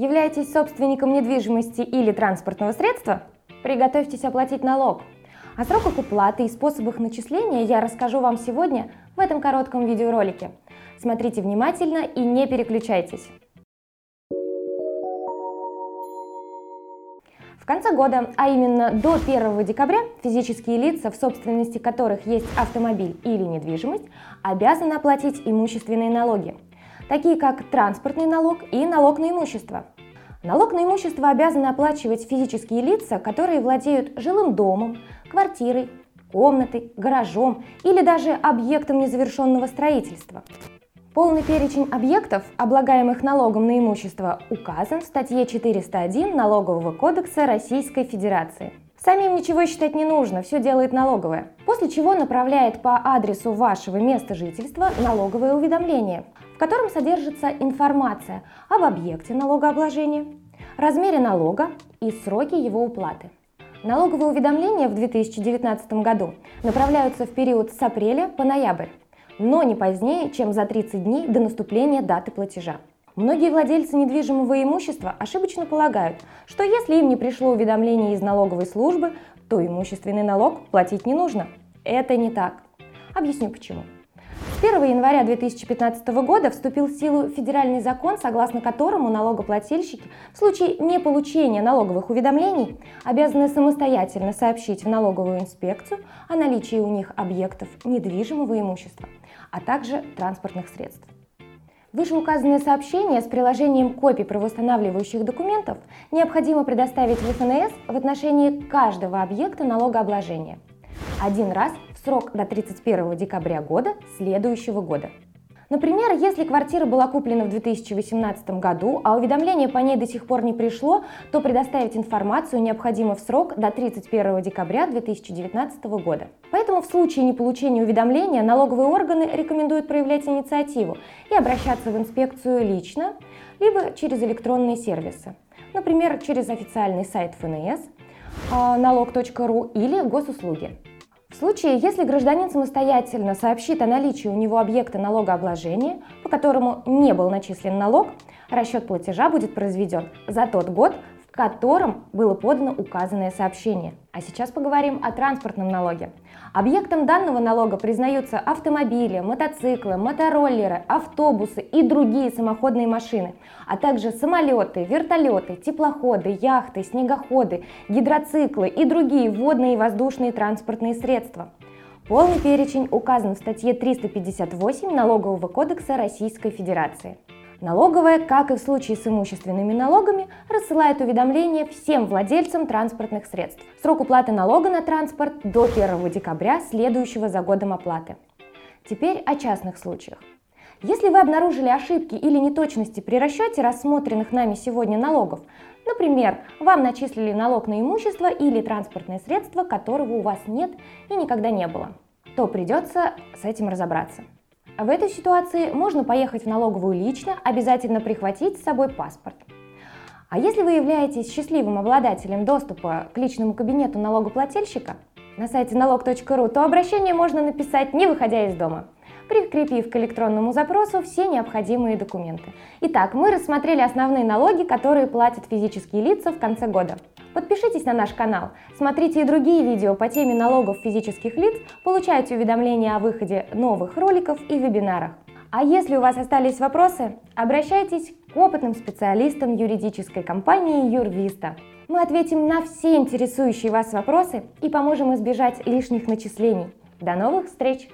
Являетесь собственником недвижимости или транспортного средства? Приготовьтесь оплатить налог. О сроках уплаты и способах начисления я расскажу вам сегодня в этом коротком видеоролике. Смотрите внимательно и не переключайтесь. В конце года, а именно до 1 декабря, физические лица, в собственности которых есть автомобиль или недвижимость, обязаны оплатить имущественные налоги, такие как транспортный налог и налог на имущество. Налог на имущество обязаны оплачивать физические лица, которые владеют жилым домом, квартирой, комнатой, гаражом или даже объектом незавершенного строительства. Полный перечень объектов, облагаемых налогом на имущество, указан в статье 401 Налогового кодекса Российской Федерации. Самим ничего считать не нужно, все делает налоговая. После чего направляет по адресу вашего места жительства налоговое уведомление, в котором содержится информация об объекте налогообложения, размере налога и сроке его уплаты. Налоговые уведомления в 2019 году направляются в период с апреля по ноябрь, но не позднее, чем за 30 дней до наступления даты платежа. Многие владельцы недвижимого имущества ошибочно полагают, что если им не пришло уведомление из налоговой службы, то имущественный налог платить не нужно. Это не так. Объясню почему. С 1 января 2015 года вступил в силу федеральный закон, согласно которому налогоплательщики в случае неполучения налоговых уведомлений обязаны самостоятельно сообщить в налоговую инспекцию о наличии у них объектов недвижимого имущества, а также транспортных средств. Вышеуказанное сообщение с приложением копий правоустанавливающих документов необходимо предоставить в ФНС в отношении каждого объекта налогообложения. Один раз срок до 31 декабря года следующего года. Например, если квартира была куплена в 2018 году, а уведомление по ней до сих пор не пришло, то предоставить информацию необходимо в срок до 31 декабря 2019 года. Поэтому в случае неполучения уведомления налоговые органы рекомендуют проявлять инициативу и обращаться в инспекцию лично, либо через электронные сервисы. Например, через официальный сайт ФНС, а, налог.ру или госуслуги. В случае, если гражданин самостоятельно сообщит о наличии у него объекта налогообложения, по которому не был начислен налог, расчет платежа будет произведен за тот год, котором было подано указанное сообщение. А сейчас поговорим о транспортном налоге. Объектом данного налога признаются автомобили, мотоциклы, мотороллеры, автобусы и другие самоходные машины, а также самолеты, вертолеты, теплоходы, яхты, снегоходы, гидроциклы и другие водные и воздушные транспортные средства. Полный перечень указан в статье 358 Налогового кодекса Российской Федерации. Налоговая, как и в случае с имущественными налогами, рассылает уведомления всем владельцам транспортных средств. Срок уплаты налога на транспорт до 1 декабря следующего за годом оплаты. Теперь о частных случаях. Если вы обнаружили ошибки или неточности при расчете рассмотренных нами сегодня налогов, например, вам начислили налог на имущество или транспортное средство, которого у вас нет и никогда не было, то придется с этим разобраться. В этой ситуации можно поехать в налоговую лично, обязательно прихватить с собой паспорт. А если вы являетесь счастливым обладателем доступа к личному кабинету налогоплательщика на сайте налог.ру, то обращение можно написать, не выходя из дома прикрепив к электронному запросу все необходимые документы. Итак, мы рассмотрели основные налоги, которые платят физические лица в конце года. Подпишитесь на наш канал, смотрите и другие видео по теме налогов физических лиц, получайте уведомления о выходе новых роликов и вебинарах. А если у вас остались вопросы, обращайтесь к опытным специалистам юридической компании Юрвиста. Мы ответим на все интересующие вас вопросы и поможем избежать лишних начислений. До новых встреч!